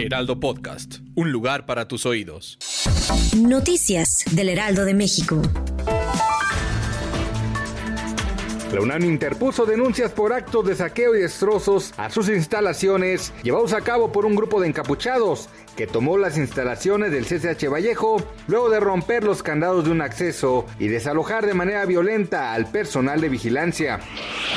Heraldo Podcast, un lugar para tus oídos. Noticias del Heraldo de México. La UNAM interpuso denuncias por actos de saqueo y destrozos a sus instalaciones llevados a cabo por un grupo de encapuchados que tomó las instalaciones del CCH Vallejo luego de romper los candados de un acceso y desalojar de manera violenta al personal de vigilancia.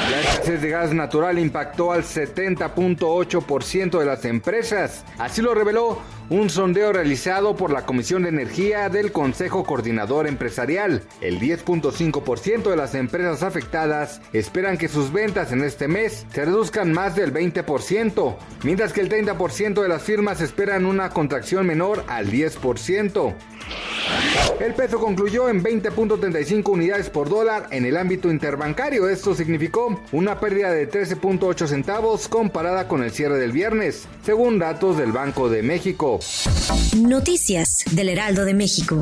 La escasez de gas natural impactó al 70.8% de las empresas. Así lo reveló un sondeo realizado por la Comisión de Energía del Consejo Coordinador Empresarial. El 10.5% de las empresas afectadas esperan que sus ventas en este mes se reduzcan más del 20%, mientras que el 30% de las firmas esperan una contracción menor al 10%. El peso concluyó en 20.35 unidades por dólar en el ámbito interbancario. Esto significó una pérdida de 13.8 centavos comparada con el cierre del viernes, según datos del Banco de México. Noticias del Heraldo de México.